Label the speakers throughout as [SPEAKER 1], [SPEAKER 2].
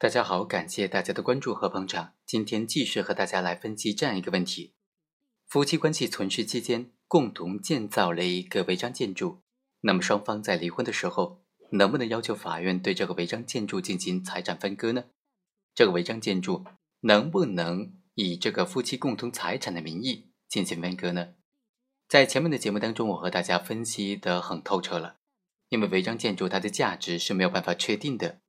[SPEAKER 1] 大家好，感谢大家的关注和捧场。今天继续和大家来分析这样一个问题：夫妻关系存续期间，共同建造了一个违章建筑，那么双方在离婚的时候，能不能要求法院对这个违章建筑进行财产分割呢？这个违章建筑能不能以这个夫妻共同财产的名义进行分割呢？在前面的节目当中，我和大家分析的很透彻了，因为违章建筑它的价值是没有办法确定的。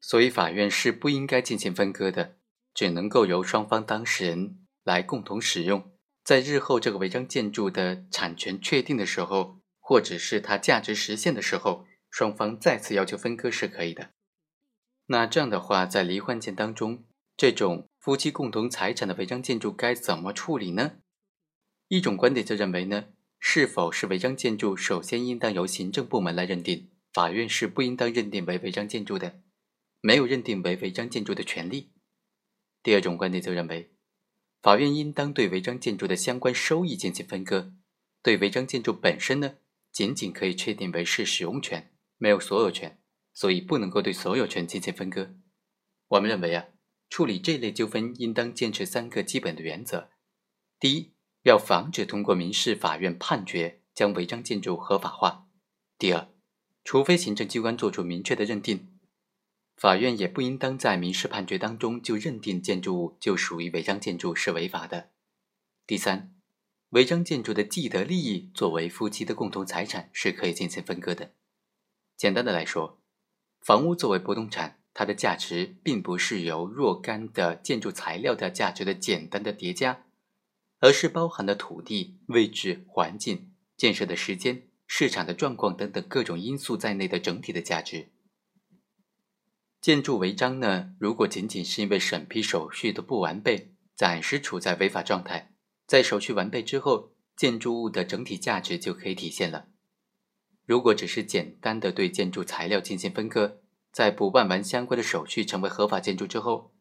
[SPEAKER 1] 所以，法院是不应该进行分割的，只能够由双方当事人来共同使用。在日后这个违章建筑的产权确定的时候，或者是它价值实现的时候，双方再次要求分割是可以的。那这样的话，在离婚件当中，这种夫妻共同财产的违章建筑该怎么处理呢？一种观点就认为呢，是否是违章建筑，首先应当由行政部门来认定，法院是不应当认定为违章建筑的。没有认定为违章建筑的权利。第二种观点则认为，法院应当对违章建筑的相关收益进行分割，对违章建筑本身呢，仅仅可以确定为是使用权，没有所有权，所以不能够对所有权进行分割。我们认为啊，处理这类纠纷应当坚持三个基本的原则：第一，要防止通过民事法院判决将违章建筑合法化；第二，除非行政机关作出明确的认定。法院也不应当在民事判决当中就认定建筑物就属于违章建筑是违法的。第三，违章建筑的既得利益作为夫妻的共同财产是可以进行分割的。简单的来说，房屋作为不动产，它的价值并不是由若干的建筑材料的价值的简单的叠加，而是包含了土地、位置、环境、建设的时间、市场的状况等等各种因素在内的整体的价值。建筑违章呢？如果仅仅是因为审批手续的不完备，暂时处在违法状态，在手续完备之后，建筑物的整体价值就可以体现了。如果只是简单的对建筑材料进行分割，在补办完相关的手续成为合法建筑之后，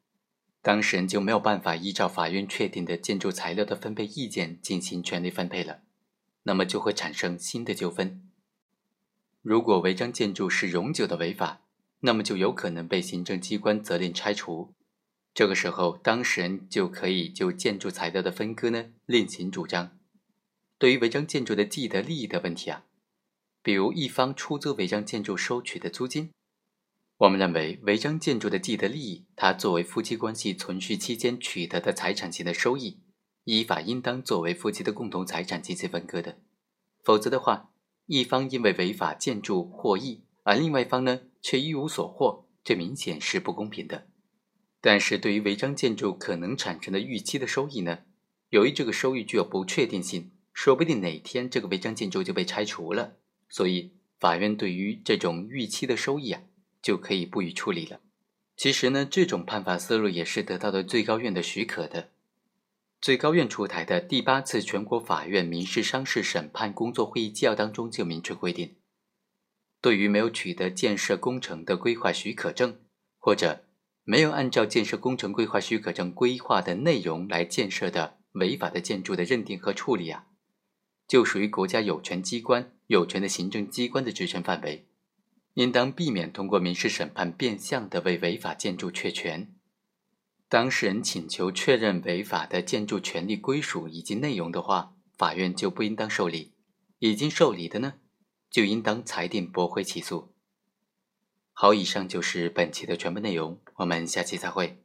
[SPEAKER 1] 当事人就没有办法依照法院确定的建筑材料的分配意见进行权利分配了，那么就会产生新的纠纷。如果违章建筑是永久的违法，那么就有可能被行政机关责令拆除，这个时候当事人就可以就建筑材料的分割呢另行主张。对于违章建筑的既得利益的问题啊，比如一方出租违章建筑收取的租金，我们认为违章建筑的既得利益，它作为夫妻关系存续期间取得的财产性的收益，依法应当作为夫妻的共同财产进行分割的。否则的话，一方因为违法建筑获益。而另外一方呢，却一无所获，这明显是不公平的。但是对于违章建筑可能产生的预期的收益呢，由于这个收益具有不确定性，说不定哪天这个违章建筑就被拆除了，所以法院对于这种预期的收益啊，就可以不予处理了。其实呢，这种判罚思路也是得到了最高院的许可的。最高院出台的第八次全国法院民事商事审判工作会议纪要当中就明确规定。对于没有取得建设工程的规划许可证，或者没有按照建设工程规划许可证规划的内容来建设的违法的建筑的认定和处理啊，就属于国家有权机关有权的行政机关的职权范围，应当避免通过民事审判变相的为违法建筑确权。当事人请求确认违法的建筑权利归属以及内容的话，法院就不应当受理；已经受理的呢？就应当裁定驳回起诉。好，以上就是本期的全部内容，我们下期再会。